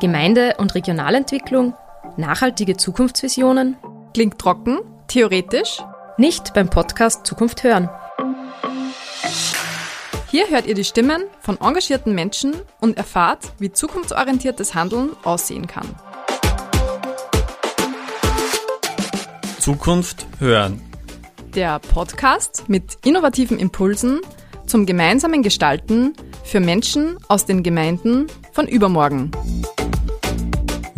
Gemeinde- und Regionalentwicklung, nachhaltige Zukunftsvisionen. Klingt trocken, theoretisch? Nicht beim Podcast Zukunft hören. Hier hört ihr die Stimmen von engagierten Menschen und erfahrt, wie zukunftsorientiertes Handeln aussehen kann. Zukunft hören. Der Podcast mit innovativen Impulsen zum gemeinsamen Gestalten für Menschen aus den Gemeinden von übermorgen.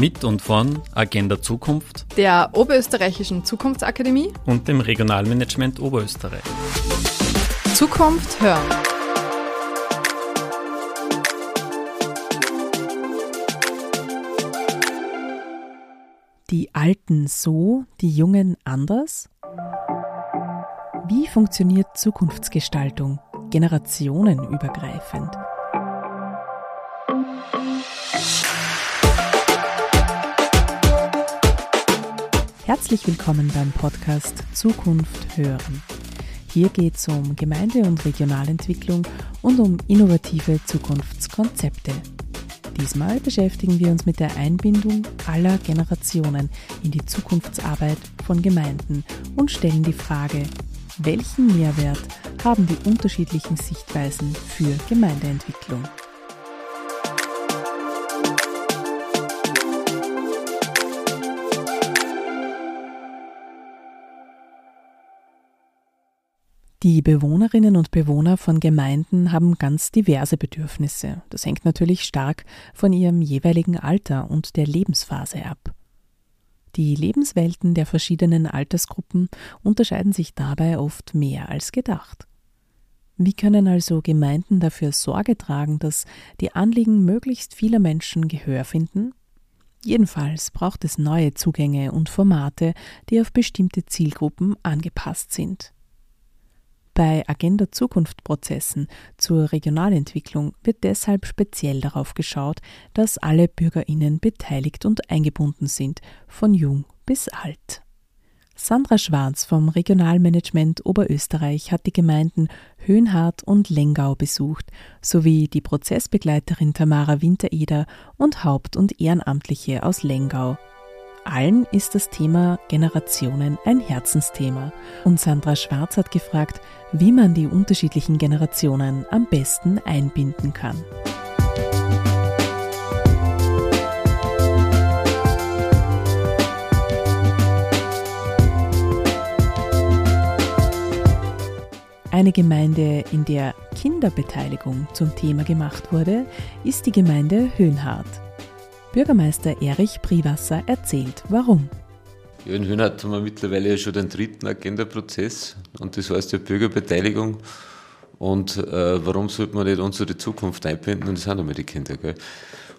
Mit und von Agenda Zukunft Der Oberösterreichischen Zukunftsakademie und dem Regionalmanagement Oberösterreich. Zukunft hören. Die Alten so, die Jungen anders? Wie funktioniert Zukunftsgestaltung generationenübergreifend? Herzlich willkommen beim Podcast Zukunft hören. Hier geht es um Gemeinde- und Regionalentwicklung und um innovative Zukunftskonzepte. Diesmal beschäftigen wir uns mit der Einbindung aller Generationen in die Zukunftsarbeit von Gemeinden und stellen die Frage, welchen Mehrwert haben die unterschiedlichen Sichtweisen für Gemeindeentwicklung? Die Bewohnerinnen und Bewohner von Gemeinden haben ganz diverse Bedürfnisse. Das hängt natürlich stark von ihrem jeweiligen Alter und der Lebensphase ab. Die Lebenswelten der verschiedenen Altersgruppen unterscheiden sich dabei oft mehr als gedacht. Wie können also Gemeinden dafür Sorge tragen, dass die Anliegen möglichst vieler Menschen Gehör finden? Jedenfalls braucht es neue Zugänge und Formate, die auf bestimmte Zielgruppen angepasst sind. Bei Agenda Zukunft Prozessen zur Regionalentwicklung wird deshalb speziell darauf geschaut, dass alle Bürgerinnen beteiligt und eingebunden sind, von jung bis alt. Sandra Schwarz vom Regionalmanagement Oberösterreich hat die Gemeinden Höhenhardt und Lengau besucht, sowie die Prozessbegleiterin Tamara Wintereder und Haupt- und Ehrenamtliche aus Lengau. Allen ist das Thema Generationen ein Herzensthema. Und Sandra Schwarz hat gefragt, wie man die unterschiedlichen Generationen am besten einbinden kann. Eine Gemeinde, in der Kinderbeteiligung zum Thema gemacht wurde, ist die Gemeinde Höhenhardt. Bürgermeister Erich Priwasser erzählt, warum. Ja, in Höhenhardt haben wir mittlerweile ja schon den dritten Agenda-Prozess und das heißt ja Bürgerbeteiligung. Und äh, warum sollte man nicht unsere Zukunft einbinden? Und das sind einmal die Kinder. Gell?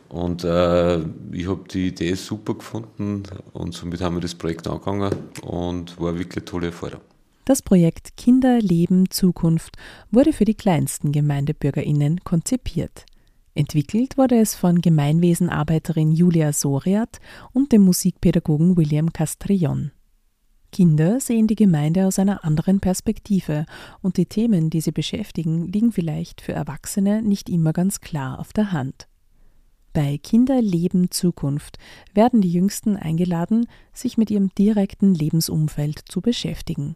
Und äh, ich habe die Idee super gefunden und somit haben wir das Projekt angegangen und war wirklich eine tolle Erfahrung. Das Projekt Kinder, Leben, Zukunft wurde für die kleinsten GemeindebürgerInnen konzipiert. Entwickelt wurde es von Gemeinwesenarbeiterin Julia Soriat und dem Musikpädagogen William Castrillon. Kinder sehen die Gemeinde aus einer anderen Perspektive und die Themen, die sie beschäftigen, liegen vielleicht für Erwachsene nicht immer ganz klar auf der Hand. Bei Kinder Leben Zukunft werden die Jüngsten eingeladen, sich mit ihrem direkten Lebensumfeld zu beschäftigen.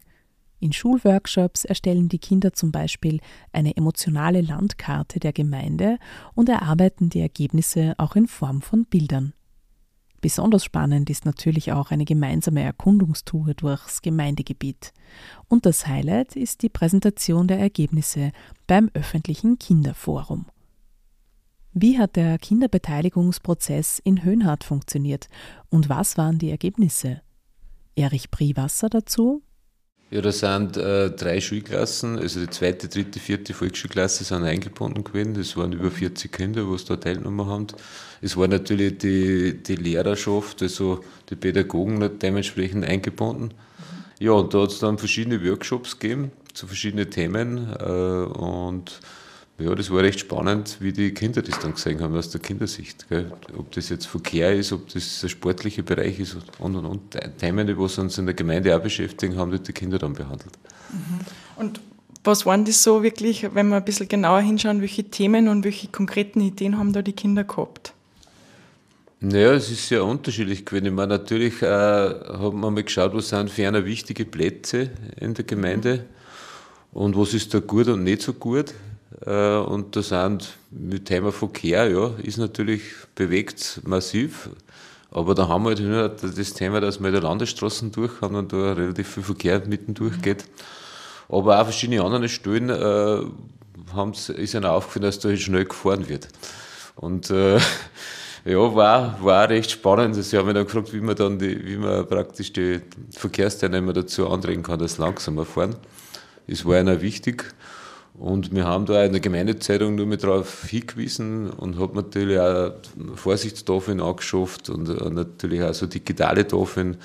In Schulworkshops erstellen die Kinder zum Beispiel eine emotionale Landkarte der Gemeinde und erarbeiten die Ergebnisse auch in Form von Bildern. Besonders spannend ist natürlich auch eine gemeinsame Erkundungstour durchs Gemeindegebiet. Und das Highlight ist die Präsentation der Ergebnisse beim öffentlichen Kinderforum. Wie hat der Kinderbeteiligungsprozess in Höhenhardt funktioniert und was waren die Ergebnisse? Erich Priwasser dazu ja, da sind äh, drei Schulklassen, also die zweite, dritte, vierte Volksschulklasse sind eingebunden gewesen. Das waren über 40 Kinder, die da teilgenommen haben. Es war natürlich die, die Lehrerschaft, also die Pädagogen dementsprechend eingebunden. Ja, und da hat es dann verschiedene Workshops gegeben zu verschiedenen Themen äh, und ja, das war recht spannend, wie die Kinder das dann gesehen haben aus der Kindersicht. Gell? Ob das jetzt Verkehr ist, ob das der sportliche Bereich ist und und und. Themen, die was uns in der Gemeinde auch beschäftigen, haben die Kinder dann behandelt. Mhm. Und was waren das so wirklich, wenn wir ein bisschen genauer hinschauen, welche Themen und welche konkreten Ideen haben da die Kinder gehabt? Naja, es ist sehr unterschiedlich gewesen. Ich meine, natürlich äh, hat man mal geschaut, was sind ferner wichtige Plätze in der Gemeinde und was ist da gut und nicht so gut. Äh, und da sind mit Thema Verkehr, ja, ist natürlich bewegt massiv. Aber da haben wir halt nur das Thema, dass wir die Landesstraßen durch haben und da relativ viel Verkehr mitten durchgeht. Aber auch verschiedene andere Stellen äh, ist ihnen aufgefallen, dass da schnell gefahren wird. Und äh, ja, war, war recht spannend. Sie haben mich dann gefragt, wie man dann die, wie man praktisch die Verkehrsteilnehmer dazu anregen kann, dass sie langsamer fahren. Das war ihnen wichtig. Und wir haben da in der Gemeindezeitung nur mit darauf hingewiesen und haben natürlich auch Vorsichtstafeln angeschafft und natürlich auch so digitale Tafeln,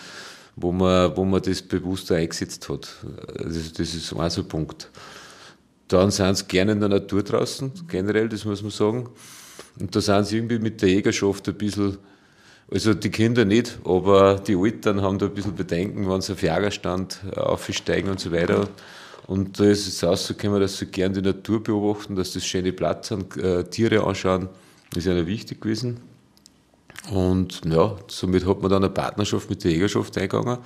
wo man, wo man das bewusster eingesetzt hat. Also das ist auch so ein Punkt. Dann sind sie gerne in der Natur draußen, generell, das muss man sagen. Und da sind sie irgendwie mit der Jägerschaft ein bisschen, also die Kinder nicht, aber die Eltern haben da ein bisschen Bedenken, wenn sie auf Jagerstand aufsteigen und so weiter. Und da ist es rausgekommen, dass sie gerne die Natur beobachten, dass das schöne Platz sind, äh, Tiere anschauen, ist ihnen wichtig gewesen. Und ja, somit hat man dann eine Partnerschaft mit der Jägerschaft eingegangen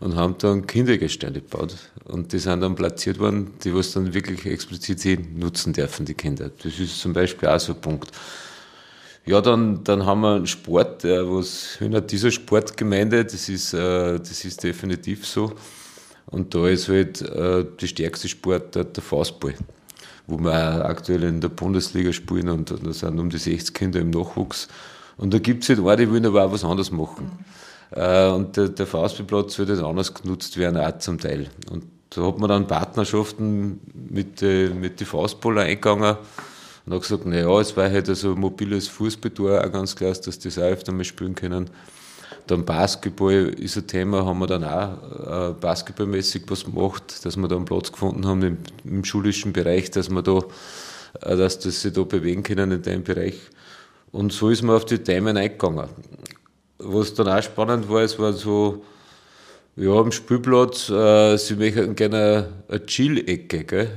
und haben dann Kindergestände gebaut. Und die sind dann platziert worden, die was dann wirklich explizit nutzen dürfen, die Kinder. Das ist zum Beispiel auch so ein Punkt. Ja, dann, dann haben wir einen Sport, der was in dieser Sportgemeinde, das ist, äh, das ist definitiv so. Und da ist halt äh, die stärkste Sport der, Faustball, wo wir aktuell in der Bundesliga spielen und da sind um die 60 Kinder im Nachwuchs. Und da gibt es halt auch, die wollen aber auch was anderes machen. Mhm. Äh, und der, der Faustballplatz wird halt anders genutzt werden, auch zum Teil. Und da hat man dann Partnerschaften mit, äh, mit den Faustballer eingegangen und hat gesagt, naja, es war halt also mobiles Fußballtor auch ganz klar, dass die das auch öfter mal spielen können. Dann Basketball ist ein Thema, haben wir dann auch äh, basketballmäßig was gemacht, dass wir da einen Platz gefunden haben im, im schulischen Bereich, dass wir da, äh, dass das sich da bewegen können in dem Bereich. Und so ist man auf die Themen eingegangen. Was dann auch spannend war, es war so, ja, am Spielplatz, äh, sie möchten gerne eine Chill-Ecke,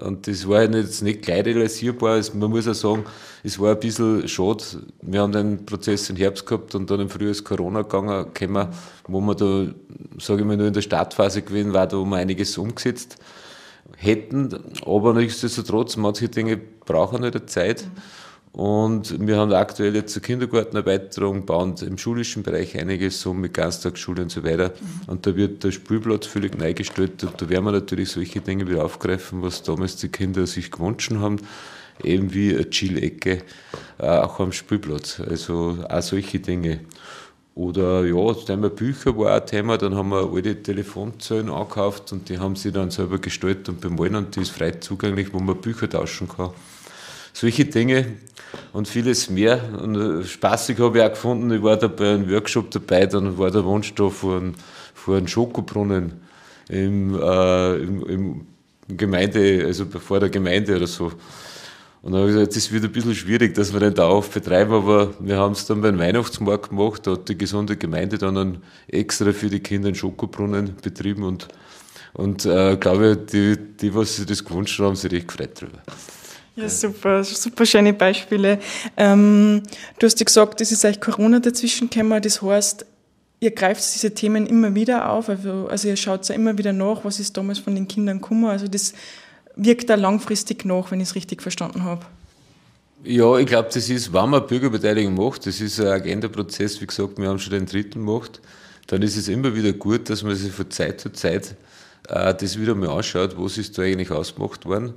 Und das war jetzt nicht gleich realisierbar. Man muss auch sagen, es war ein bisschen schade. Wir haben den Prozess im Herbst gehabt und dann im Frühjahr ist Corona gegangen, gekommen, wo wir da, sage ich mal, nur in der Startphase gewesen war, da haben wir einiges umgesetzt hätten. Aber nichtsdestotrotz, manche Dinge brauchen halt Zeit. Mhm. Und wir haben aktuell jetzt eine Kindergartenerweiterung, bauen im schulischen Bereich einiges so mit Ganztagsschule und so weiter. Mhm. Und da wird der Spielplatz völlig neu gestellt. Und da werden wir natürlich solche Dinge wieder aufgreifen, was damals die Kinder sich gewünscht haben. Eben wie eine Chill-Ecke, äh, auch am Spielplatz. Also auch solche Dinge. Oder ja, das Thema Bücher war auch ein Thema. Dann haben wir alte Telefonzellen angekauft und die haben sie dann selber gestaltet und bemalen und die ist frei zugänglich, wo man Bücher tauschen kann solche Dinge und vieles mehr. Und äh, spaßig habe ich auch gefunden, ich war da bei einem Workshop dabei, dann war der Wunsch da vor einem, vor Schokobrunnen im, äh, im, im Gemeinde, also vor der Gemeinde oder so. Und dann habe ich gesagt, es wird ein bisschen schwierig, dass wir den Dauerhaft betreiben, aber wir haben es dann beim Weihnachtsmarkt gemacht, da hat die gesunde Gemeinde dann einen extra für die Kinder einen Schokobrunnen betrieben und, und äh, glaube, die, die, was sich das gewünscht haben, sich recht gefreut darüber. Ja, super, super schöne Beispiele. Ähm, du hast ja gesagt, es ist eigentlich Corona dazwischen gekommen. Das heißt, ihr greift diese Themen immer wieder auf. Also, also ihr schaut ja immer wieder nach, was ist damals von den Kindern gekommen. Also das wirkt da langfristig nach, wenn ich es richtig verstanden habe. Ja, ich glaube, das ist, wenn man Bürgerbeteiligung macht, das ist ein Agenda-Prozess, wie gesagt, wir haben schon den dritten gemacht, dann ist es immer wieder gut, dass man sich von Zeit zu Zeit äh, das wieder mal anschaut, was ist da eigentlich ausgemacht worden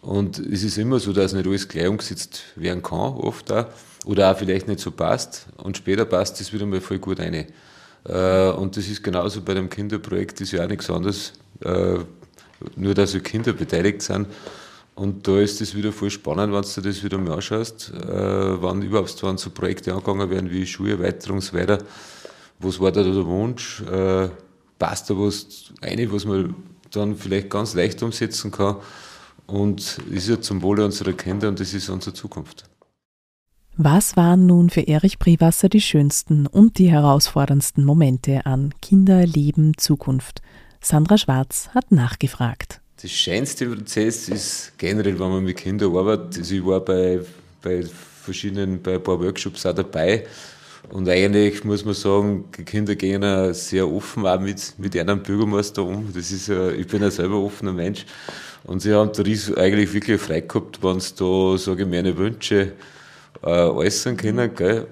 und es ist immer so, dass nicht alles gleich umgesetzt werden kann, oft auch. Oder auch vielleicht nicht so passt. Und später passt das wieder mal voll gut rein. Äh, und das ist genauso bei dem Kinderprojekt, ist ja auch nichts anderes. Äh, nur, dass die Kinder beteiligt sind. Und da ist es wieder voll spannend, wenn du das wieder mal anschaust, äh, wann überhaupt wann so Projekte angegangen werden wie Schulerweiterung weiter. Was war da der Wunsch? passt da was rein, was man dann vielleicht ganz leicht umsetzen kann? Und ist ja zum Wohle unserer Kinder und das ist unsere Zukunft. Was waren nun für Erich Priwasser die schönsten und die herausforderndsten Momente an Kinder, Leben, Zukunft? Sandra Schwarz hat nachgefragt. Das schönste Prozess ist generell, wenn man mit Kindern arbeitet. Also ich war bei, bei verschiedenen, bei ein paar Workshops auch dabei Und eigentlich muss man sagen, die Kinder gehen auch sehr offen auch mit, mit einem Bürgermeister um. Das ist ja, ich bin ja selber offener Mensch. Und sie haben da eigentlich wirklich frei gehabt, wenn sie da, sage ich, meine Wünsche äh, äußern können. Gell?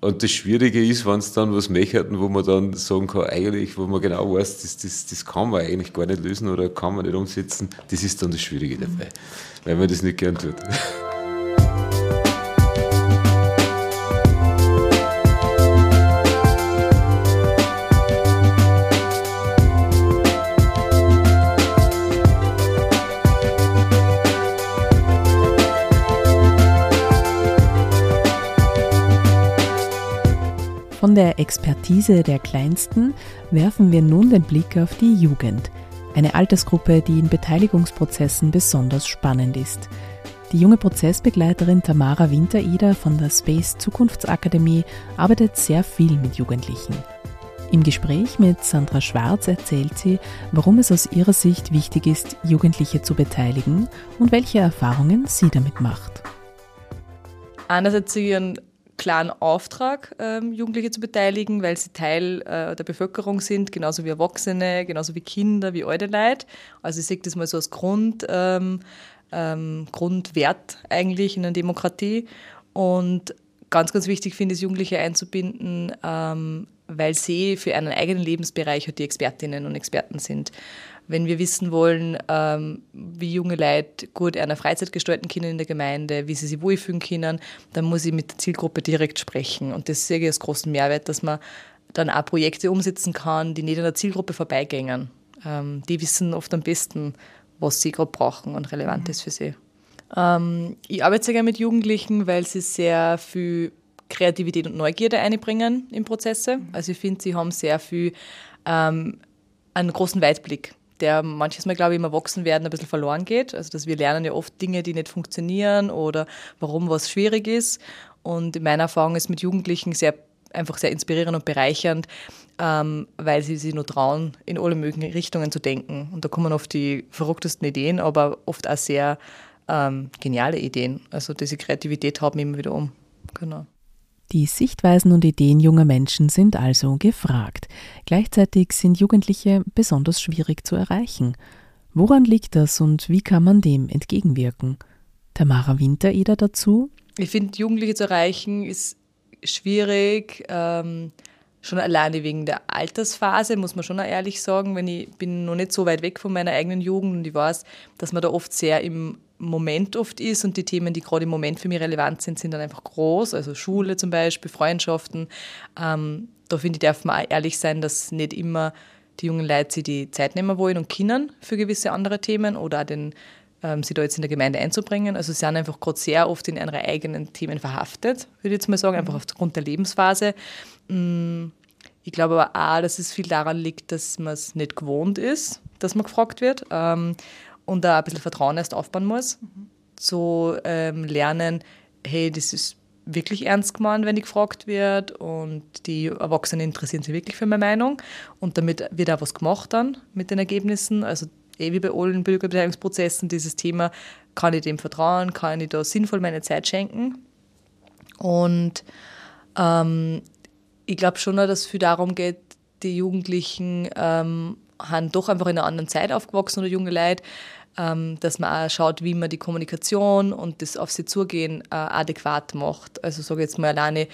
Und das Schwierige ist, wenn es dann was möchten, wo man dann sagen kann, eigentlich, wo man genau weiß, das, das, das kann man eigentlich gar nicht lösen oder kann man nicht umsetzen, das ist dann das Schwierige dabei, weil man das nicht gern tut. Von der Expertise der Kleinsten werfen wir nun den Blick auf die Jugend, eine Altersgruppe, die in Beteiligungsprozessen besonders spannend ist. Die junge Prozessbegleiterin Tamara Winterieder von der Space Zukunftsakademie arbeitet sehr viel mit Jugendlichen. Im Gespräch mit Sandra Schwarz erzählt sie, warum es aus ihrer Sicht wichtig ist, Jugendliche zu beteiligen und welche Erfahrungen sie damit macht. Einerseits sie ihren klaren Auftrag, ähm, Jugendliche zu beteiligen, weil sie Teil äh, der Bevölkerung sind, genauso wie Erwachsene, genauso wie Kinder, wie alte Leute. Also ich sehe das mal so als Grund, ähm, ähm, Grundwert eigentlich in einer Demokratie. Und ganz, ganz wichtig finde ich, Jugendliche einzubinden, ähm, weil sie für einen eigenen Lebensbereich halt die Expertinnen und Experten sind wenn wir wissen wollen, ähm, wie junge Leute gut eine Freizeit gestalten können in der Gemeinde, wie sie sich wohlfühlen können, dann muss ich mit der Zielgruppe direkt sprechen. Und das sehe ich als großen Mehrwert, dass man dann auch Projekte umsetzen kann, die nicht an der Zielgruppe vorbeigängen. Ähm, die wissen oft am besten, was sie gerade brauchen und relevant mhm. ist für sie. Ähm, ich arbeite sehr gerne mit Jugendlichen, weil sie sehr viel Kreativität und Neugierde einbringen in Prozesse. Mhm. Also ich finde, sie haben sehr viel ähm, einen großen Weitblick der manches Mal, glaube ich, im Erwachsenwerden ein bisschen verloren geht. Also, dass wir lernen ja oft Dinge, die nicht funktionieren oder warum was schwierig ist. Und in meiner Erfahrung ist mit Jugendlichen sehr einfach sehr inspirierend und bereichernd, ähm, weil sie sich nur trauen, in alle möglichen Richtungen zu denken. Und da kommen oft die verrücktesten Ideen, aber oft auch sehr ähm, geniale Ideen. Also diese Kreativität haben immer wieder um. Genau. Die Sichtweisen und Ideen junger Menschen sind also gefragt. Gleichzeitig sind Jugendliche besonders schwierig zu erreichen. Woran liegt das und wie kann man dem entgegenwirken? Tamara Wintereder dazu? Ich finde, Jugendliche zu erreichen ist schwierig. Ähm, schon alleine wegen der Altersphase, muss man schon ehrlich sagen, wenn ich bin noch nicht so weit weg von meiner eigenen Jugend und ich weiß, dass man da oft sehr im Moment oft ist und die Themen, die gerade im Moment für mich relevant sind, sind dann einfach groß. Also Schule zum Beispiel, Freundschaften. Ähm, da finde ich, darf man auch ehrlich sein, dass nicht immer die jungen Leute sich die Zeit nehmen wollen und können für gewisse andere Themen oder auch den, ähm, sie da jetzt in der Gemeinde einzubringen. Also sie sind einfach gerade sehr oft in ihre eigenen Themen verhaftet, würde ich jetzt mal sagen, einfach mhm. aufgrund der Lebensphase. Mm, ich glaube aber auch, dass es viel daran liegt, dass man es nicht gewohnt ist, dass man gefragt wird. Ähm, und da ein bisschen Vertrauen erst aufbauen muss. Mhm. So ähm, lernen, hey, das ist wirklich ernst gemeint, wenn ich gefragt wird und die Erwachsenen interessieren sich wirklich für meine Meinung und damit wird auch was gemacht dann mit den Ergebnissen. Also eh wie bei allen Bürgerbeteiligungsprozessen dieses Thema, kann ich dem vertrauen, kann ich da sinnvoll meine Zeit schenken und ähm, ich glaube schon, dass es viel darum geht, die Jugendlichen ähm, haben doch einfach in einer anderen Zeit aufgewachsen oder junge Leute, ähm, dass man auch schaut, wie man die Kommunikation und das auf sie zugehen äh, adäquat macht. Also sage jetzt mal alleine,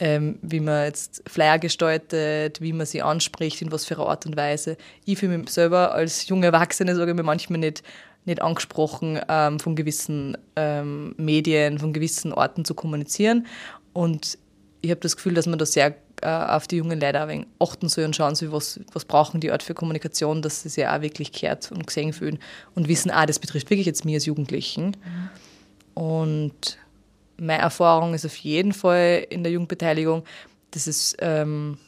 ähm, wie man jetzt Flyer gestaltet, wie man sie anspricht, in was für einer Art und Weise. Ich fühle mich selber als junge Erwachsene, sage ich mir manchmal nicht, nicht angesprochen, ähm, von gewissen ähm, Medien, von gewissen Orten zu kommunizieren. Und ich habe das Gefühl, dass man da sehr äh, auf die jungen Leute ein wenig achten soll und schauen soll, was, was brauchen die Art für Kommunikation, dass sie sich auch wirklich gehört und gesehen fühlen und wissen, ah, das betrifft wirklich jetzt mich als Jugendlichen. Mhm. Und meine Erfahrung ist auf jeden Fall in der Jugendbeteiligung, dass es ähm,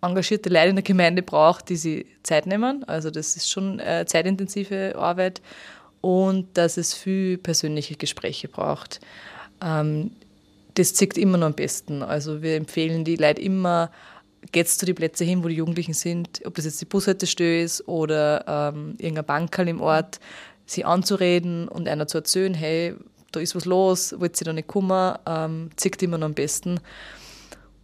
engagierte Leute in der Gemeinde braucht, die sich Zeit nehmen. Also das ist schon äh, zeitintensive Arbeit und dass es viel persönliche Gespräche braucht. Ähm, das zeigt immer noch am besten. Also wir empfehlen die Leute immer, geht zu den Plätzen hin, wo die Jugendlichen sind, ob das jetzt die Bushaltestelle ist oder ähm, irgendein Bankerl im Ort, sie anzureden und einer zu erzählen, hey, da ist was los, wollt ihr da nicht kommen, ähm, zeigt immer noch am besten.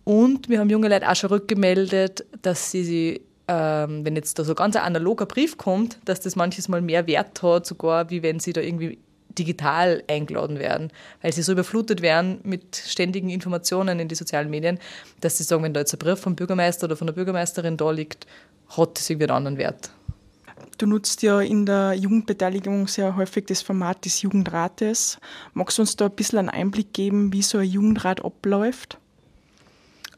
Und wir haben junge Leute auch schon rückgemeldet, dass sie sich, ähm, wenn jetzt da so ganz ein analoger Brief kommt, dass das manches Mal mehr Wert hat, sogar wie wenn sie da irgendwie digital eingeladen werden, weil sie so überflutet werden mit ständigen Informationen in die sozialen Medien, dass sie sagen, wenn da jetzt ein Brief vom Bürgermeister oder von der Bürgermeisterin da liegt, hat das irgendwie einen anderen Wert. Du nutzt ja in der Jugendbeteiligung sehr häufig das Format des Jugendrates. Magst du uns da ein bisschen einen Einblick geben, wie so ein Jugendrat abläuft?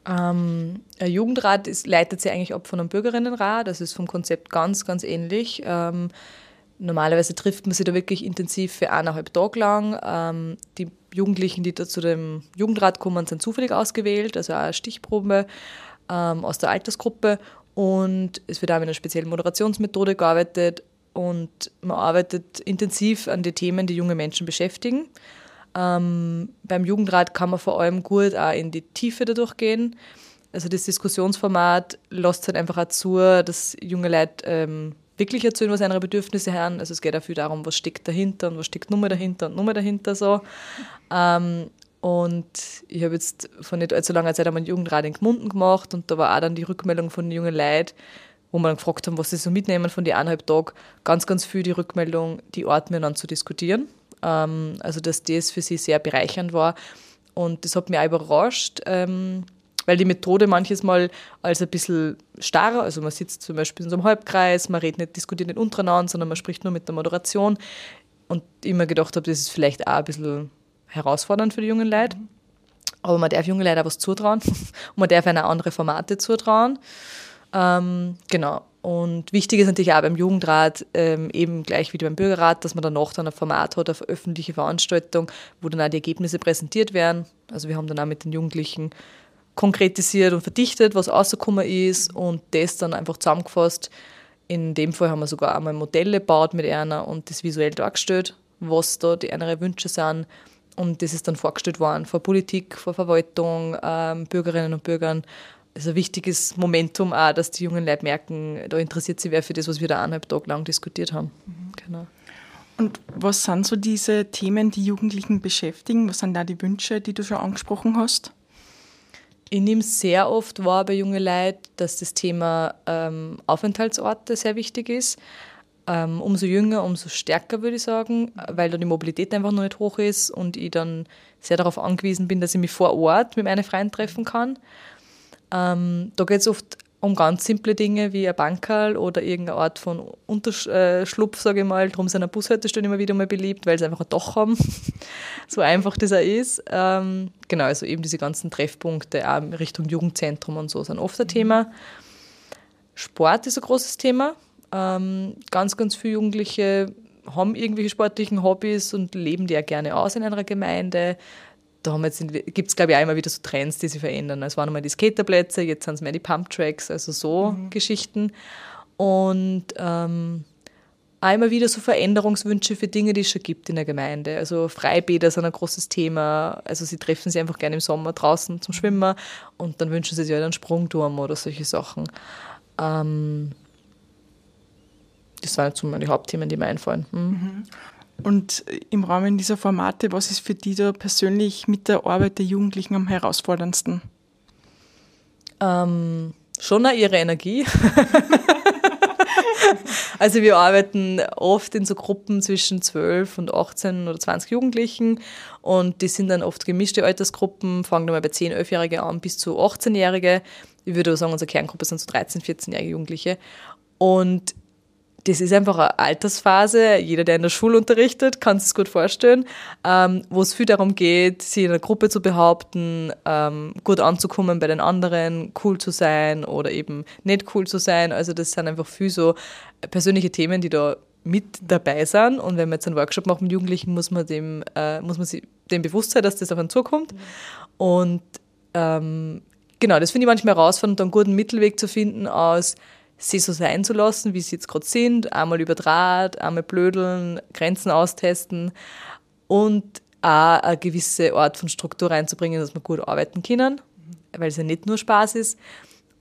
Ähm, ein Jugendrat ist, leitet sich eigentlich ab von einem Bürgerinnenrat. Das ist vom Konzept ganz, ganz ähnlich. Ähm, normalerweise trifft man sich da wirklich intensiv für eineinhalb Tage lang. Ähm, die Jugendlichen, die da zu dem Jugendrat kommen, sind zufällig ausgewählt, also auch eine Stichprobe ähm, aus der Altersgruppe. Und es wird auch mit einer speziellen Moderationsmethode gearbeitet und man arbeitet intensiv an die Themen, die junge Menschen beschäftigen. Ähm, beim Jugendrat kann man vor allem gut auch in die Tiefe dadurch gehen. Also das Diskussionsformat lässt halt einfach auch zu, dass junge Leute ähm, wirklich erzählen, was ihre Bedürfnisse haben. Also es geht viel darum, was steckt dahinter und was steckt nur dahinter und nur dahinter so. Ähm, und ich habe jetzt vor nicht allzu langer Zeit einmal einen Jugendrat in Gmunden gemacht und da war auch dann die Rückmeldung von jungen Leuten, wo wir dann gefragt haben, was sie so mitnehmen von den eineinhalb Tagen. Ganz, ganz viel die Rückmeldung, die Art miteinander zu diskutieren. Ähm, also, dass das für sie sehr bereichernd war. Und das hat mich auch überrascht, ähm, weil die Methode manches Mal als ein bisschen starrer, also man sitzt zum Beispiel in so einem Halbkreis, man redet nicht, diskutiert nicht untereinander, sondern man spricht nur mit der Moderation. Und ich mir gedacht habe, das ist vielleicht auch ein bisschen herausfordernd für die jungen Leute. Aber man darf jungen Leuten auch was zutrauen und man darf ihnen auch andere Formate zutrauen. Ähm, genau. Und wichtig ist natürlich auch beim Jugendrat, ähm, eben gleich wie beim Bürgerrat, dass man danach dann ein Format hat, eine öffentliche Veranstaltung, wo dann auch die Ergebnisse präsentiert werden. Also wir haben dann auch mit den Jugendlichen konkretisiert und verdichtet, was rausgekommen ist und das dann einfach zusammengefasst. In dem Fall haben wir sogar einmal Modelle gebaut mit einer und das visuell dargestellt, was da die inneren Wünsche sind und das ist dann vorgestellt worden vor Politik, vor Verwaltung, ähm, Bürgerinnen und Bürgern. Also ein wichtiges Momentum auch, dass die jungen Leute merken, da interessiert sich wer für das, was wir da eineinhalb Tage lang diskutiert haben. Mhm. Genau. Und was sind so diese Themen, die Jugendlichen beschäftigen? Was sind da die Wünsche, die du schon angesprochen hast? Ich nehme sehr oft wahr bei jungen Leuten, dass das Thema ähm, Aufenthaltsorte sehr wichtig ist umso jünger, umso stärker, würde ich sagen, weil da die Mobilität einfach noch nicht hoch ist und ich dann sehr darauf angewiesen bin, dass ich mich vor Ort mit meinen Freunden treffen kann. Ähm, da geht es oft um ganz simple Dinge wie ein Bankerl oder irgendeine Art von Unterschlupf, sage ich mal. Darum sind Bushaltestellen immer wieder mal beliebt, weil sie einfach ein Dach haben. so einfach das auch ist. Ähm, genau, also eben diese ganzen Treffpunkte auch Richtung Jugendzentrum und so sind oft ein Thema. Sport ist ein großes Thema. Ähm, ganz, ganz viele Jugendliche haben irgendwelche sportlichen Hobbys und leben die ja gerne aus in einer Gemeinde. Da gibt es, glaube ich, auch immer wieder so Trends, die sich verändern. Es waren einmal die Skaterplätze, jetzt sind es mehr die Pumptracks, also so mhm. Geschichten. Und ähm, auch immer wieder so Veränderungswünsche für Dinge, die es schon gibt in der Gemeinde. Also Freibäder sind ein großes Thema. Also sie treffen sich einfach gerne im Sommer draußen zum Schwimmen und dann wünschen sie sich halt einen Sprungturm oder solche Sachen. Ähm, das waren jetzt so meine Hauptthemen, die mir einfallen. Mhm. Und im Rahmen dieser Formate, was ist für die da persönlich mit der Arbeit der Jugendlichen am herausforderndsten? Ähm, schon auch ihre Energie. also wir arbeiten oft in so Gruppen zwischen 12 und 18 oder 20 Jugendlichen und die sind dann oft gemischte Altersgruppen, fangen dann mal bei 10, 11-Jährige an bis zu 18-Jährige. Ich würde sagen, unsere Kerngruppe sind so 13, 14-jährige Jugendliche. Und das ist einfach eine Altersphase. Jeder, der in der Schule unterrichtet, kann sich gut vorstellen, ähm, wo es viel darum geht, sich in einer Gruppe zu behaupten, ähm, gut anzukommen bei den anderen, cool zu sein oder eben nicht cool zu sein. Also das sind einfach viel so persönliche Themen, die da mit dabei sind. Und wenn man jetzt einen Workshop macht mit Jugendlichen, muss man dem, äh, muss man sich dem bewusst sein, dass das auf einen zukommt. Und ähm, genau, das finde ich manchmal herausfordernd, einen guten Mittelweg zu finden aus sie so sein zu lassen, wie sie jetzt gerade sind, einmal über Draht, einmal blödeln, Grenzen austesten und auch eine gewisse Art von Struktur reinzubringen, dass wir gut arbeiten können, weil es ja nicht nur Spaß ist.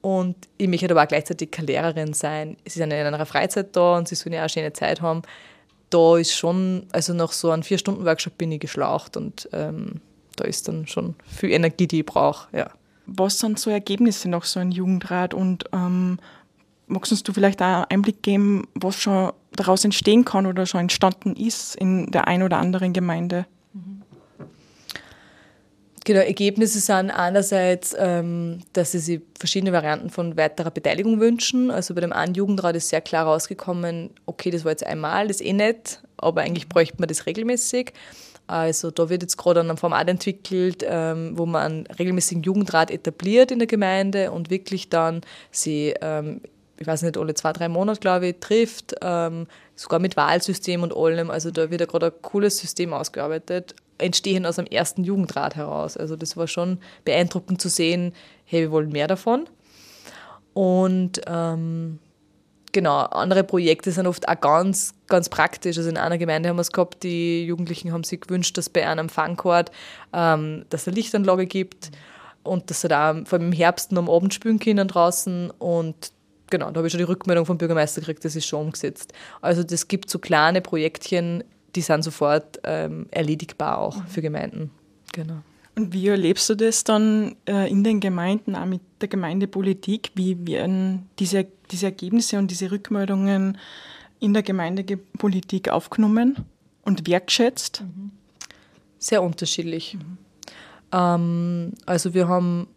Und ich möchte aber auch gleichzeitig keine Lehrerin sein. Sie sind ja in einer Freizeit da und sie sollen ja auch eine schöne Zeit haben. Da ist schon, also nach so einem Vier-Stunden-Workshop bin ich geschlaucht und ähm, da ist dann schon viel Energie, die ich brauche, ja. was sind so Ergebnisse nach so einem Jugendrat und ähm, magst du vielleicht auch einen Einblick geben, was schon daraus entstehen kann oder schon entstanden ist in der ein oder anderen Gemeinde? Genau, Ergebnisse sind einerseits, ähm, dass sie sich verschiedene Varianten von weiterer Beteiligung wünschen. Also bei dem einen Jugendrat ist sehr klar rausgekommen, okay, das war jetzt einmal, das ist eh nett, aber eigentlich bräuchte man das regelmäßig. Also da wird jetzt gerade ein Format entwickelt, ähm, wo man einen regelmäßigen Jugendrat etabliert in der Gemeinde und wirklich dann sie, ähm, ich weiß nicht, alle zwei, drei Monate, glaube ich, trifft, ähm, sogar mit Wahlsystem und allem. Also da wird ja gerade ein cooles System ausgearbeitet, entstehen aus dem ersten Jugendrat heraus. Also das war schon beeindruckend zu sehen, hey, wir wollen mehr davon. Und ähm, genau, andere Projekte sind oft auch ganz, ganz praktisch. Also in einer Gemeinde haben wir es gehabt, die Jugendlichen haben sich gewünscht, dass bei einem Fangkord ähm, dass eine Lichtanlage gibt und dass sie da vor allem im Herbst und am Abend spielen können draußen und genau, da habe ich schon die Rückmeldung vom Bürgermeister gekriegt, das ist schon umgesetzt. Also das gibt so kleine Projektchen, die sind sofort ähm, erledigbar auch für Gemeinden. Genau. Und wie erlebst du das dann äh, in den Gemeinden, auch mit der Gemeindepolitik? Wie werden diese, diese Ergebnisse und diese Rückmeldungen in der Gemeindepolitik aufgenommen und wertschätzt? Mhm. Sehr unterschiedlich. Mhm. Ähm, also wir haben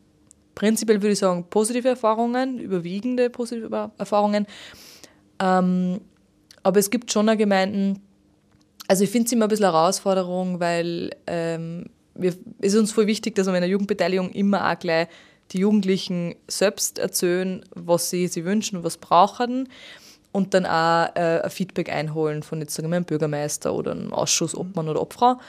prinzipiell, würde ich sagen, positive Erfahrungen, überwiegende positive Erfahrungen. Ähm, aber es gibt schon Gemeinden, also ich finde es immer ein bisschen eine Herausforderung, weil ähm, es ist uns voll wichtig, dass wir in der Jugendbeteiligung immer auch gleich die Jugendlichen selbst erzählen, was sie, sie wünschen und was brauchen und dann auch äh, ein Feedback einholen von jetzt sagen wir einem Bürgermeister oder einem Ausschussobmann oder Obfrau.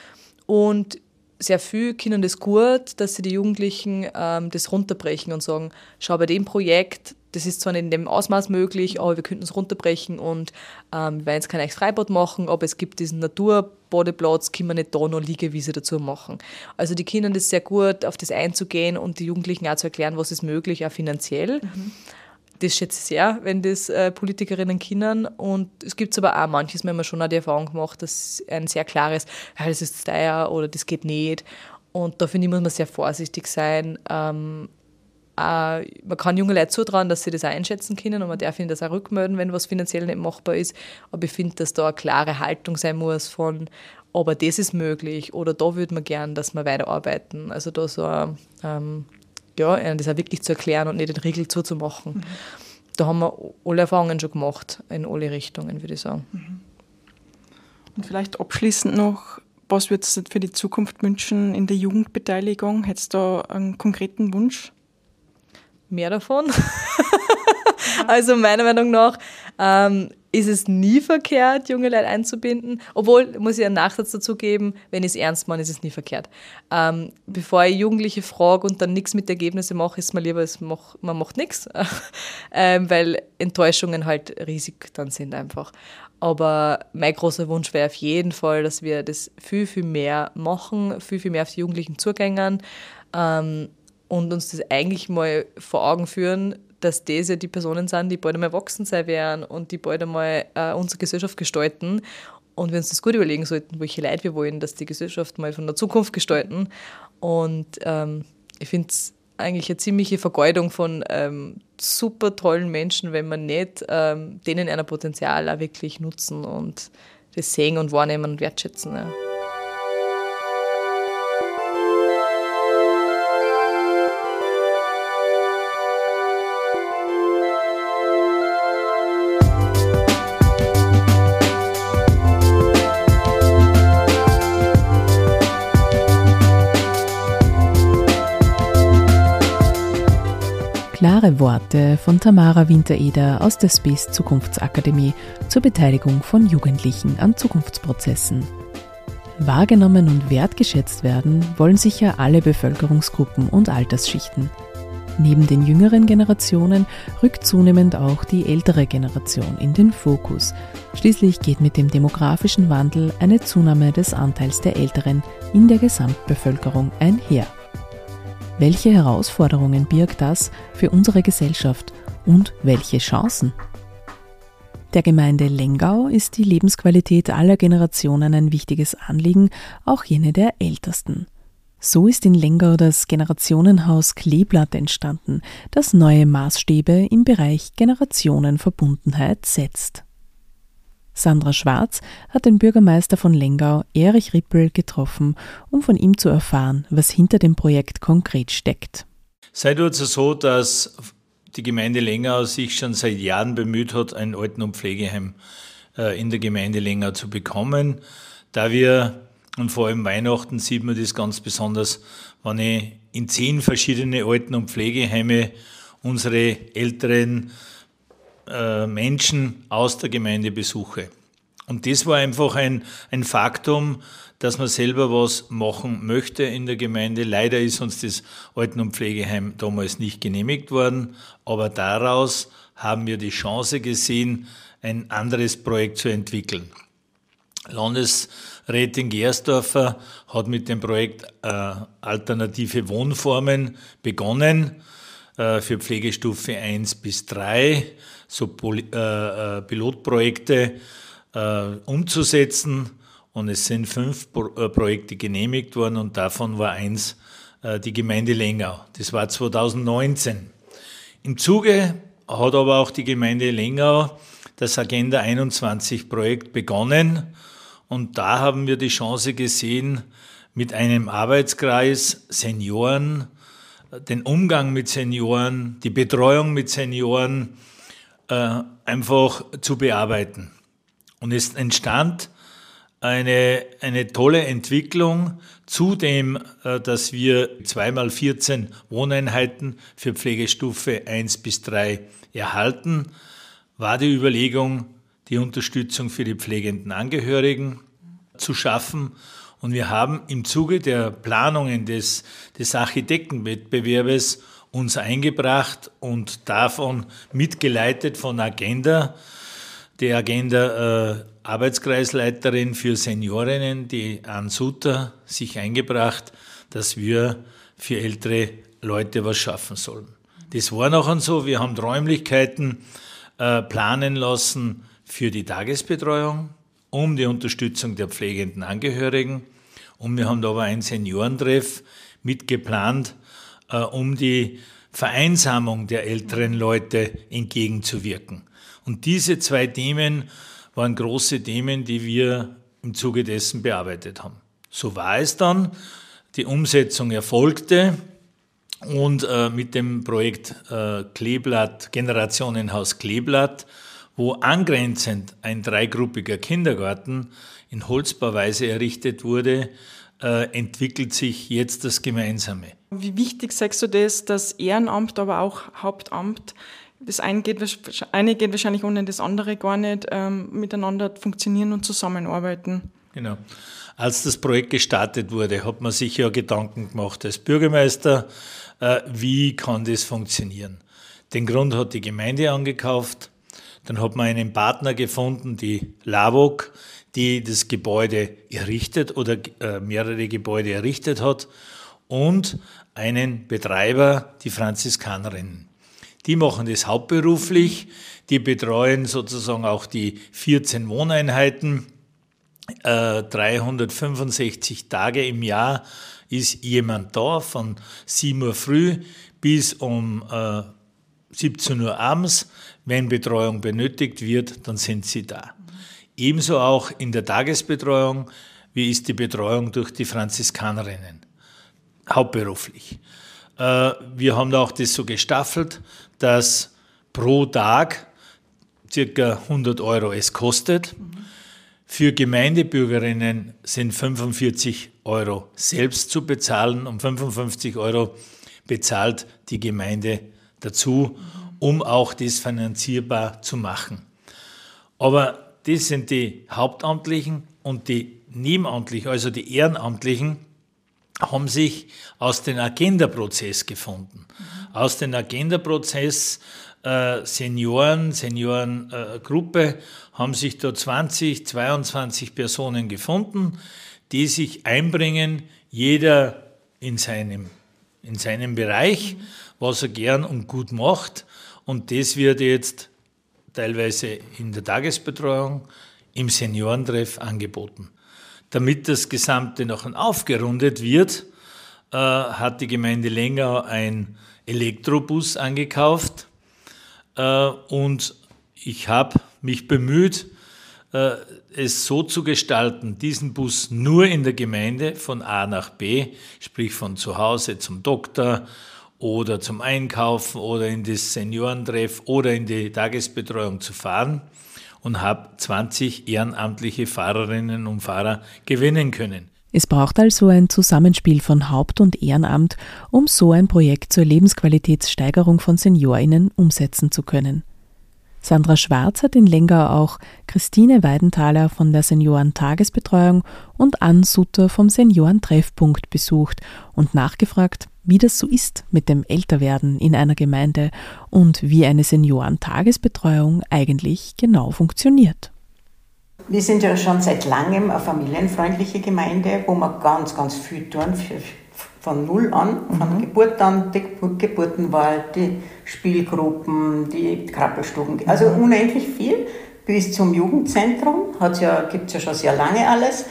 Und sehr viel können das gut, dass sie die Jugendlichen ähm, das runterbrechen und sagen, schau bei dem Projekt, das ist zwar nicht in dem Ausmaß möglich, aber wir könnten es runterbrechen und ähm, wir werden jetzt kein Freibad machen, aber es gibt diesen Naturbodeplatz, können wir nicht da noch Liegewiese dazu machen. Also die Kinder das sehr gut, auf das einzugehen und die Jugendlichen auch zu erklären, was ist möglich, auch finanziell. Mhm. Das schätze ich sehr, wenn das äh, Politikerinnen können. Und es gibt aber auch manches, wenn man schon auch die Erfahrung gemacht, dass ein sehr klares, ja, das ist teuer oder das geht nicht. Und da finde ich, muss man sehr vorsichtig sein. Ähm, äh, man kann junge Leute zutrauen, dass sie das auch einschätzen können und man darf ihnen das auch rückmelden, wenn was finanziell nicht machbar ist. Aber ich finde, dass da eine klare Haltung sein muss von, aber das ist möglich oder da würde man gern, dass wir weiterarbeiten. Also da so ähm, ja, das auch wirklich zu erklären und nicht den Riegel zuzumachen. Mhm. Da haben wir alle Erfahrungen schon gemacht, in alle Richtungen, würde ich sagen. Mhm. Und vielleicht abschließend noch, was würdest du für die Zukunft wünschen in der Jugendbeteiligung? Hättest du da einen konkreten Wunsch? mehr davon. also meiner Meinung nach ähm, ist es nie verkehrt, junge Leute einzubinden. Obwohl, muss ich einen Nachsatz dazu geben, wenn ich es ernst meine, ist es nie verkehrt. Ähm, bevor ich Jugendliche frage und dann nichts mit Ergebnissen mache, ist mir lieber, mach, man macht nichts, ähm, weil Enttäuschungen halt riesig dann sind einfach. Aber mein großer Wunsch wäre auf jeden Fall, dass wir das viel, viel mehr machen, viel, viel mehr auf die Jugendlichen zugängern. Ähm, und uns das eigentlich mal vor Augen führen, dass das ja die Personen sind, die bald einmal erwachsen sein werden und die bald einmal äh, unsere Gesellschaft gestalten. Und wir uns das gut überlegen sollten, welche Leute wir wollen, dass die Gesellschaft mal von der Zukunft gestalten. Und ähm, ich finde es eigentlich eine ziemliche Vergeudung von ähm, super tollen Menschen, wenn man nicht ähm, denen ein Potenzial auch wirklich nutzen und das sehen und wahrnehmen und wertschätzen. Ja. Klare Worte von Tamara Wintereder aus der Space Zukunftsakademie zur Beteiligung von Jugendlichen an Zukunftsprozessen. Wahrgenommen und wertgeschätzt werden wollen sicher alle Bevölkerungsgruppen und Altersschichten. Neben den jüngeren Generationen rückt zunehmend auch die ältere Generation in den Fokus. Schließlich geht mit dem demografischen Wandel eine Zunahme des Anteils der Älteren in der Gesamtbevölkerung einher. Welche Herausforderungen birgt das für unsere Gesellschaft und welche Chancen? Der Gemeinde Lengau ist die Lebensqualität aller Generationen ein wichtiges Anliegen, auch jene der Ältesten. So ist in Lengau das Generationenhaus Kleeblatt entstanden, das neue Maßstäbe im Bereich Generationenverbundenheit setzt. Sandra Schwarz hat den Bürgermeister von Lengau, Erich Rippel, getroffen, um von ihm zu erfahren, was hinter dem Projekt konkret steckt. Sei tut es so, dass die Gemeinde Lengau sich schon seit Jahren bemüht hat, ein Alten- und Pflegeheim äh, in der Gemeinde Lengau zu bekommen, da wir, und vor allem Weihnachten sieht man das ganz besonders, wenn ich in zehn verschiedene Alten- und Pflegeheime unsere älteren äh, Menschen aus der Gemeinde besuche. Und das war einfach ein, ein Faktum, dass man selber was machen möchte in der Gemeinde. Leider ist uns das Alten- und Pflegeheim damals nicht genehmigt worden, aber daraus haben wir die Chance gesehen, ein anderes Projekt zu entwickeln. Landesrätin Gersdorfer hat mit dem Projekt äh, Alternative Wohnformen begonnen äh, für Pflegestufe 1 bis 3, so Pol äh, äh, Pilotprojekte äh, umzusetzen. Und es sind fünf Pro äh, Projekte genehmigt worden und davon war eins äh, die Gemeinde Lengau. Das war 2019. Im Zuge hat aber auch die Gemeinde Lengau das Agenda 21 Projekt begonnen und da haben wir die Chance gesehen, mit einem Arbeitskreis Senioren, den Umgang mit Senioren, die Betreuung mit Senioren äh, einfach zu bearbeiten. Und es entstand eine, eine tolle Entwicklung, zudem, äh, dass wir zweimal 14 Wohneinheiten für Pflegestufe 1 bis 3 erhalten, war die Überlegung, die Unterstützung für die pflegenden Angehörigen zu schaffen. Und wir haben im Zuge der Planungen des, des Architektenwettbewerbes uns eingebracht und davon mitgeleitet von Agenda, die Agenda äh, Arbeitskreisleiterin für Seniorinnen, die Ann Sutter, sich eingebracht, dass wir für ältere Leute was schaffen sollen. Das war noch so, wir haben Räumlichkeiten äh, planen lassen für die Tagesbetreuung, um die Unterstützung der pflegenden Angehörigen. Und wir haben da aber einen Seniorentreff mitgeplant, äh, um die Vereinsamung der älteren Leute entgegenzuwirken. Und diese zwei Themen waren große Themen, die wir im Zuge dessen bearbeitet haben. So war es dann. Die Umsetzung erfolgte und äh, mit dem Projekt äh, Kleeblatt, Generationenhaus Kleeblatt, wo angrenzend ein dreigruppiger Kindergarten in Holzbauweise errichtet wurde, äh, entwickelt sich jetzt das Gemeinsame. Wie wichtig sagst du das, dass Ehrenamt, aber auch Hauptamt, das eine geht, eine geht wahrscheinlich ohne das andere gar nicht, ähm, miteinander funktionieren und zusammenarbeiten? Genau. Als das Projekt gestartet wurde, hat man sich ja Gedanken gemacht als Bürgermeister, äh, wie kann das funktionieren. Den Grund hat die Gemeinde angekauft, dann hat man einen Partner gefunden, die LAVOG, die das Gebäude errichtet oder äh, mehrere Gebäude errichtet hat und einen Betreiber, die Franziskanerinnen. Die machen das hauptberuflich, die betreuen sozusagen auch die 14 Wohneinheiten. 365 äh, Tage im Jahr ist jemand da, von 7 Uhr früh bis um 17 Uhr abends. Wenn Betreuung benötigt wird, dann sind sie da. Ebenso auch in der Tagesbetreuung, wie ist die Betreuung durch die Franziskanerinnen, hauptberuflich. Äh, wir haben auch das so gestaffelt, dass pro Tag circa 100 Euro es kostet. Für Gemeindebürgerinnen sind 45 Euro selbst zu bezahlen und 55 Euro bezahlt die Gemeinde dazu, um auch das finanzierbar zu machen. Aber das sind die Hauptamtlichen und die Nebenamtlichen, also die Ehrenamtlichen, haben sich aus dem Agenda-Prozess gefunden. Mhm. Aus dem Agenda-Prozess äh, Senioren, Seniorengruppe äh, haben sich da 20, 22 Personen gefunden, die sich einbringen, jeder in seinem, in seinem Bereich, mhm. was er gern und gut macht. Und das wird jetzt teilweise in der Tagesbetreuung, im Seniorentreff angeboten. Damit das Gesamte noch aufgerundet wird, äh, hat die Gemeinde Lengau ein Elektrobus angekauft. Äh, und ich habe mich bemüht, äh, es so zu gestalten, diesen Bus nur in der Gemeinde von A nach B, sprich von zu Hause zum Doktor oder zum Einkaufen oder in das Seniorentreff oder in die Tagesbetreuung zu fahren und habe 20 ehrenamtliche Fahrerinnen und Fahrer gewinnen können. Es braucht also ein Zusammenspiel von Haupt- und Ehrenamt, um so ein Projekt zur Lebensqualitätssteigerung von Seniorinnen umsetzen zu können. Sandra Schwarz hat in Lengau auch Christine Weidenthaler von der Seniorentagesbetreuung und Ann Sutter vom Seniorentreffpunkt besucht und nachgefragt, wie das so ist mit dem Älterwerden in einer Gemeinde und wie eine Seniorentagesbetreuung eigentlich genau funktioniert. Wir sind ja schon seit langem eine familienfreundliche Gemeinde, wo wir ganz, ganz viel tun, für, von null an, von mhm. Geburt an, die Geburtenwald, die Spielgruppen, die Krabbelstuben, also mhm. unendlich viel. Bis zum Jugendzentrum ja, gibt es ja schon sehr lange alles,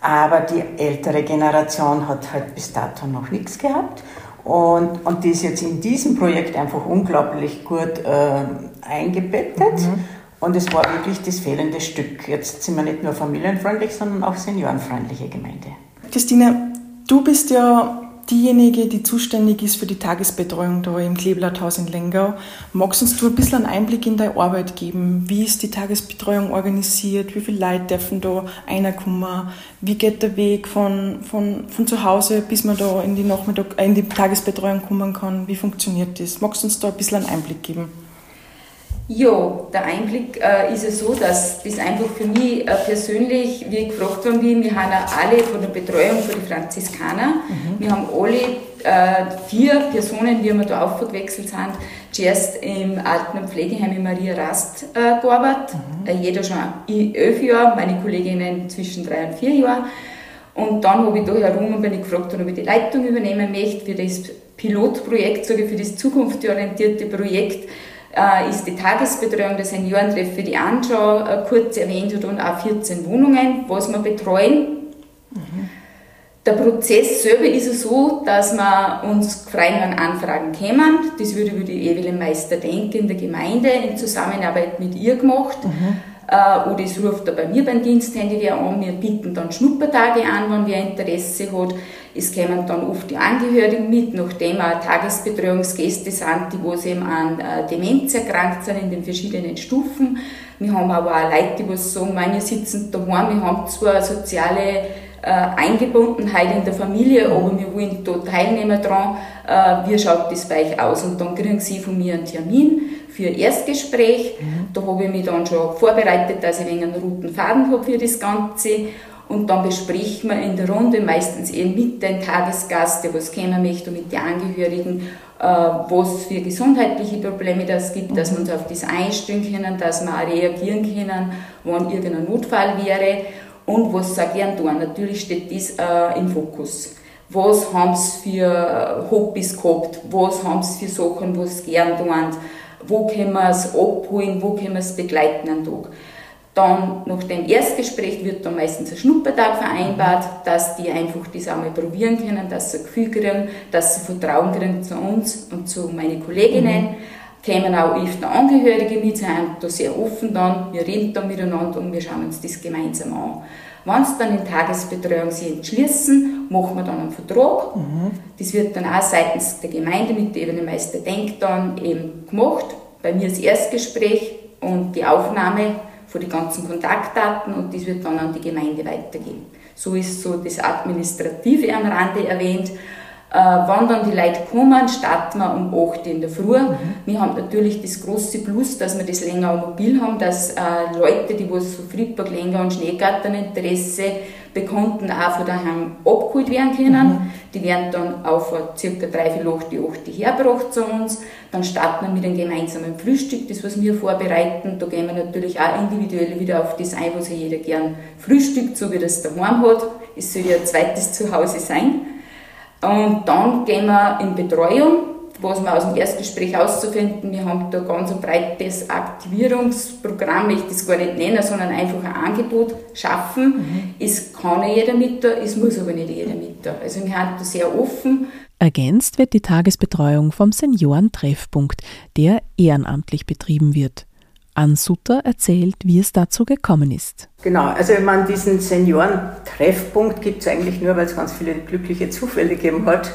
aber die ältere Generation hat halt bis dato noch nichts gehabt. Und, und die ist jetzt in diesem Projekt einfach unglaublich gut äh, eingebettet. Mhm. Und es war wirklich das fehlende Stück. Jetzt sind wir nicht nur familienfreundlich, sondern auch seniorenfreundliche Gemeinde. Christine, du bist ja diejenige, die zuständig ist für die Tagesbetreuung da im Kleeblatthaus in Lengau. Magst uns du ein bisschen einen Einblick in deine Arbeit geben? Wie ist die Tagesbetreuung organisiert? Wie viele Leute dürfen da reinkommen? Wie geht der Weg von, von, von zu Hause, bis man da in die, Nachmittag, äh, in die Tagesbetreuung kommen kann? Wie funktioniert das? Magst du uns da ein bisschen einen Einblick geben? Ja, der Einblick äh, ist ja so, dass das einfach für mich äh, persönlich, wie ich gefragt worden bin, wir haben ja alle von der Betreuung von den Franziskaner, mhm. wir haben alle äh, vier Personen, die wir da aufgewechselt sind, zuerst im Alten- und Pflegeheim in Maria Rast äh, gearbeitet, mhm. Äh, jeder schon elf Jahre, meine Kolleginnen zwischen drei und vier Jahren. Und dann habe ich da herum und bin ich gefragt, ob ich die Leitung übernehmen möchte für das Pilotprojekt, sage ich, für das zukunftsorientierte Projekt, ist die Tagesbetreuung der Seniorentreff für die Anschau äh, kurz erwähnt hat und auch 14 Wohnungen, was wir betreuen. Mhm. Der Prozess selber ist so, dass wir uns frei an Anfragen kämen. Das würde über die Evelyn Meister Denke in der Gemeinde in Zusammenarbeit mit ihr gemacht. Mhm. Äh, oder es ruft da bei mir beim Diensthandy wer an. Wir bieten dann Schnuppertage an, wenn wer Interesse hat. Es kommen dann oft die Angehörigen mit, nachdem auch Tagesbetreuungsgäste sind, die wo eben an äh, Demenz erkrankt sind in den verschiedenen Stufen. Wir haben aber auch Leute, die sagen, wir sitzen daheim, wir haben zwar soziale äh, Eingebundenheit in der Familie, aber wir wollen da teilnehmen dran. Äh, wie schaut das bei euch aus? Und dann kriegen sie von mir einen Termin für ein Erstgespräch. Mhm. Da habe ich mich dann schon vorbereitet, dass ich ein einen roten Faden habe für das Ganze. Und dann bespricht man in der Runde, meistens eben mit den Tagesgast, der was kennen möchte, und mit den Angehörigen, äh, was für gesundheitliche Probleme das gibt, dass wir uns auf das einstellen können, dass wir auch reagieren können, wenn irgendein Notfall wäre und was sie auch gern tun. Natürlich steht das äh, im Fokus. Was haben sie für Hobbys gehabt? Was haben sie für Sachen, was sie gern tun? wo können wir es abholen, wo können wir es begleiten am Tag. Dann nach dem Erstgespräch wird dann meistens ein Schnuppertag vereinbart, dass die einfach das einmal probieren können, dass sie ein Gefühl kriegen, dass sie Vertrauen kriegen zu uns und zu meinen Kolleginnen. Mhm. Kämen auch öfter Angehörige mit, sind da sehr offen dann, wir reden da miteinander und wir schauen uns das gemeinsam an. Wenn sie dann in Tagesbetreuung sich entschließen, machen wir dann einen Vertrag. Mhm. Das wird dann auch seitens der Gemeinde mit dem Meister Denk dann eben gemacht. Bei mir das Erstgespräch und die Aufnahme von den ganzen Kontaktdaten und das wird dann an die Gemeinde weitergehen. So ist so das Administrative am Rande erwähnt. Äh, wann dann die Leute kommen, starten wir um 8 Uhr in der Früh. Mhm. Wir haben natürlich das große Plus, dass wir das länger mobil haben, dass äh, Leute, die was von Friedberg, Länger und Schneegarten Interesse bekonnten, auch von daheim abgeholt werden können. Mhm. Die werden dann vor circa drei, vier, acht, acht hergebracht zu uns. Dann starten wir mit einem gemeinsamen Frühstück, das was wir vorbereiten. Da gehen wir natürlich auch individuell wieder auf das ein, was jeder gern frühstückt, so wie das daheim hat. Es soll ja ein zweites Zuhause sein. Und dann gehen wir in Betreuung. Was wir aus dem Erstgespräch auszufinden, wir haben da ganz ein breites Aktivierungsprogramm, ich das gar nicht nennen, sondern einfach ein Angebot schaffen. Mhm. Es kann jeder mit da, es muss aber nicht jeder mit da. Also wir haben da sehr offen. Ergänzt wird die Tagesbetreuung vom Seniorentreffpunkt, der ehrenamtlich betrieben wird. Ann Sutter erzählt, wie es dazu gekommen ist. Genau, also wenn man diesen Seniorentreffpunkt gibt es eigentlich nur, weil es ganz viele glückliche Zufälle gegeben hat.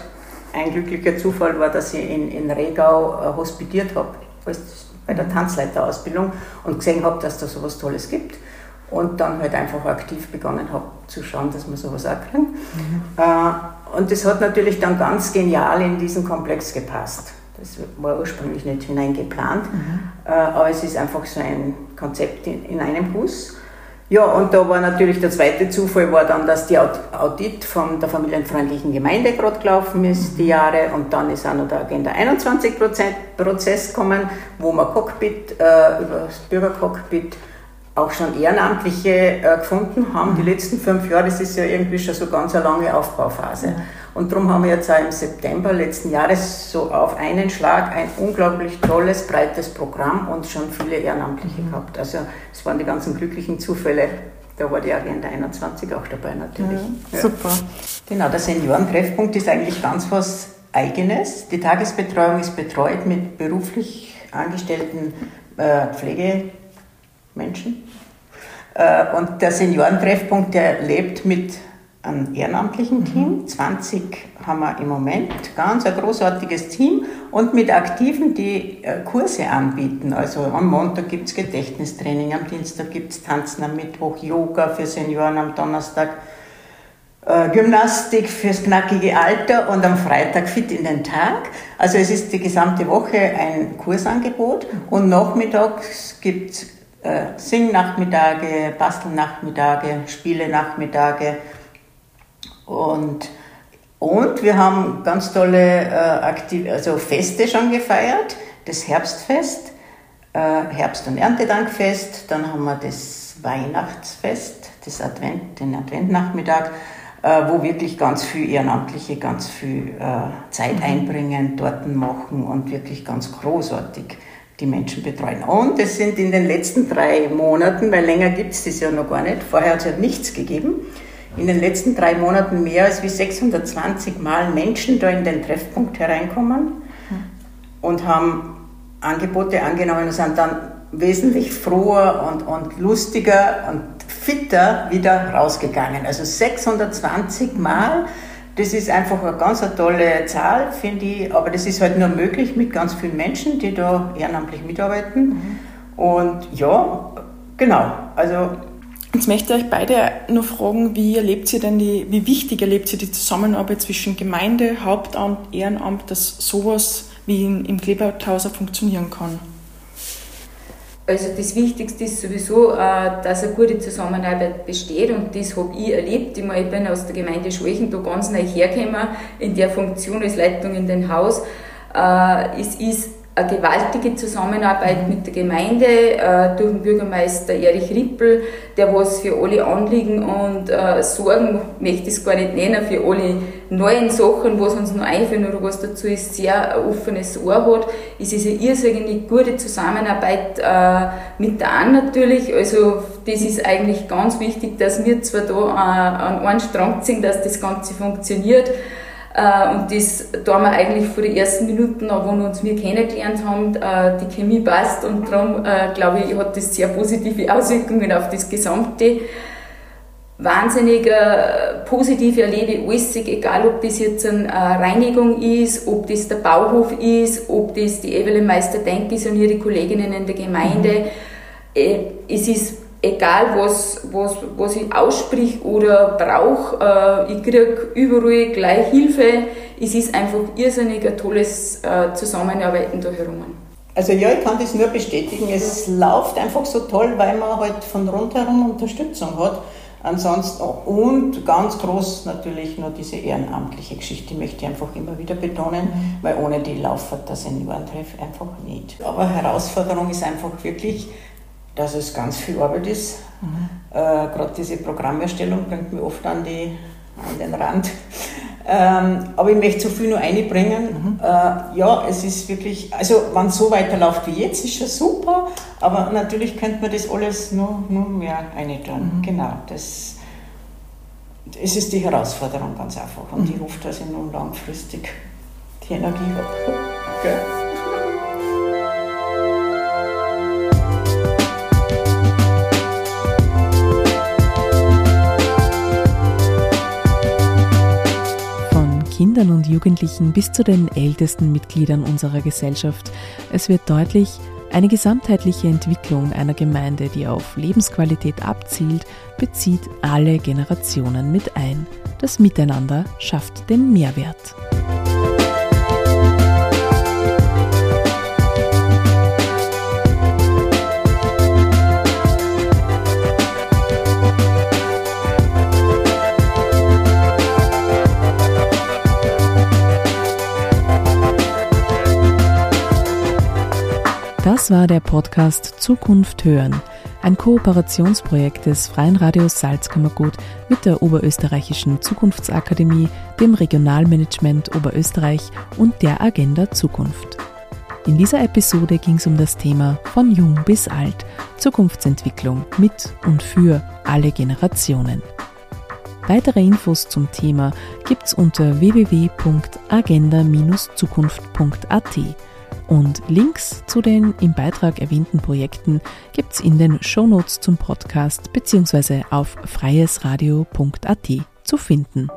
Ein glücklicher Zufall war, dass ich in, in Regau äh, hospitiert habe, bei der Tanzleiterausbildung und gesehen habe, dass da sowas Tolles gibt. Und dann halt einfach aktiv begonnen habe zu schauen, dass man sowas auch kriegen. Mhm. Äh, und das hat natürlich dann ganz genial in diesen Komplex gepasst. Das war ursprünglich nicht hineingeplant, mhm. Äh, aber es ist einfach so ein Konzept in, in, einem Bus. Ja, und da war natürlich der zweite Zufall, war dann, dass die Audit von der familienfreundlichen Gemeinde gerade gelaufen ist, die Jahre, und dann ist auch noch der Agenda 21 Prozess gekommen, wo man Cockpit, äh, über das Bürgercockpit auch schon Ehrenamtliche äh, gefunden haben, die mhm. letzten fünf Jahre, das ist ja irgendwie schon so ganz eine lange Aufbauphase. Und darum haben wir jetzt auch im September letzten Jahres so auf einen Schlag ein unglaublich tolles, breites Programm und schon viele Ehrenamtliche mhm. gehabt. Also es waren die ganzen glücklichen Zufälle. Da war die Agenda 21 auch dabei natürlich. Mhm. Ja. Super. Genau, der Seniorentreffpunkt ist eigentlich ganz was Eigenes. Die Tagesbetreuung ist betreut mit beruflich angestellten äh, Pflegemenschen. Äh, und der Seniorentreffpunkt, der lebt mit einem ehrenamtlichen Team. 20 haben wir im Moment, ganz ein großartiges Team und mit Aktiven, die äh, Kurse anbieten. Also am Montag gibt es Gedächtnistraining, am Dienstag gibt es Tanzen, am Mittwoch Yoga für Senioren, am Donnerstag äh, Gymnastik fürs knackige Alter und am Freitag Fit in den Tag. Also es ist die gesamte Woche ein Kursangebot und nachmittags gibt es äh, Singnachmittage, Bastelnachmittage, Spiele-Nachmittage und, und wir haben ganz tolle äh, Aktiv also Feste schon gefeiert. Das Herbstfest, äh, Herbst- und Erntedankfest, dann haben wir das Weihnachtsfest, das Advent, den Adventnachmittag, äh, wo wirklich ganz viel Ehrenamtliche ganz viel äh, Zeit mhm. einbringen, Torten machen und wirklich ganz großartig die Menschen betreuen. Und es sind in den letzten drei Monaten, weil länger gibt es das ja noch gar nicht, vorher hat es ja nichts gegeben, in den letzten drei Monaten mehr als wie 620 Mal Menschen da in den Treffpunkt hereinkommen und haben Angebote angenommen und sind dann wesentlich froher und, und lustiger und fitter wieder rausgegangen. Also 620 Mal, das ist einfach eine ganz eine tolle Zahl, finde ich, aber das ist halt nur möglich mit ganz vielen Menschen, die da ehrenamtlich mitarbeiten. Mhm. Und ja, genau, also Jetzt möchte ich euch beide nur fragen, wie erlebt ihr denn die, wie wichtig erlebt ihr die Zusammenarbeit zwischen Gemeinde, Hauptamt, Ehrenamt, dass sowas wie in, im Kleberthauser funktionieren kann? Also das Wichtigste ist sowieso, äh, dass eine gute Zusammenarbeit besteht und das habe ich erlebt. Ich, bin aus der Gemeinde Schwächen da ganz neu hergekommen in der Funktion als Leitung in den Haus. Äh, es ist eine gewaltige Zusammenarbeit mit der Gemeinde äh, durch den Bürgermeister Erich Rippel, der was für alle Anliegen und äh, Sorgen, möchte ich es gar nicht nennen, für alle neuen Sachen, was uns noch einfällt oder was dazu ist, sehr ein offenes Ohr hat. Es ist eine irrsinnig gute Zusammenarbeit äh, mit der Anne natürlich, also das ist eigentlich ganz wichtig, dass wir zwar da äh, an einen Strang ziehen, dass das Ganze funktioniert, und das da wir eigentlich vor den ersten Minuten, wo wir uns wir kennengelernt haben, äh, die Chemie passt und darum äh, glaube ich, hat das sehr positive Auswirkungen auf das Gesamte. Wahnsinnig positiv erlebe ich alles, egal ob das jetzt eine Reinigung ist, ob das der Bauhof ist, ob das die Evelyn Meister-Denk ist und ihre Kolleginnen in der Gemeinde. Mhm. Es ist egal was, was, was ich aussprich oder brauche, äh, ich kriege überall gleich Hilfe. Es ist einfach irrsinnig ein tolles äh, Zusammenarbeiten da herum. Also ja, ich kann das nur bestätigen. Es läuft einfach so toll, weil man halt von rundherum Unterstützung hat. Ansonsten und ganz groß natürlich nur diese ehrenamtliche Geschichte, möchte ich einfach immer wieder betonen, weil ohne die laufen das Seniorentreff einfach nicht. Aber Herausforderung ist einfach wirklich, dass es ganz viel Arbeit ist. Mhm. Äh, Gerade diese Programmerstellung bringt mich oft an, die, an den Rand. Ähm, aber ich möchte so viel nur einbringen. Mhm. Äh, ja, es ist wirklich, also wenn es so weiterläuft wie jetzt, ist schon super, aber natürlich könnte man das alles nur, nur mehr eintun. Mhm. Genau, das, es ist die Herausforderung ganz einfach und mhm. ich hoffe, dass ich nun langfristig die Energie habe. Kindern und Jugendlichen bis zu den ältesten Mitgliedern unserer Gesellschaft. Es wird deutlich, eine gesamtheitliche Entwicklung einer Gemeinde, die auf Lebensqualität abzielt, bezieht alle Generationen mit ein. Das Miteinander schafft den Mehrwert. Das war der Podcast Zukunft hören, ein Kooperationsprojekt des Freien Radios Salzkammergut mit der Oberösterreichischen Zukunftsakademie, dem Regionalmanagement Oberösterreich und der Agenda Zukunft. In dieser Episode ging es um das Thema von jung bis alt, Zukunftsentwicklung mit und für alle Generationen. Weitere Infos zum Thema gibt's unter www.agenda-zukunft.at und Links zu den im Beitrag erwähnten Projekten gibt's in den Shownotes zum Podcast bzw. auf freiesradio.at zu finden.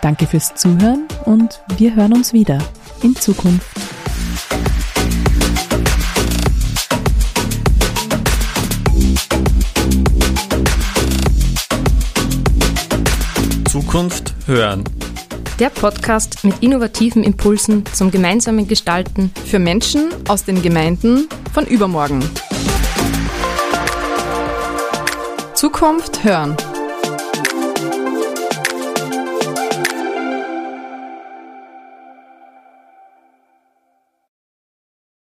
Danke fürs Zuhören und wir hören uns wieder in Zukunft. Zukunft hören. Der Podcast mit innovativen Impulsen zum gemeinsamen Gestalten für Menschen aus den Gemeinden von übermorgen. Zukunft hören.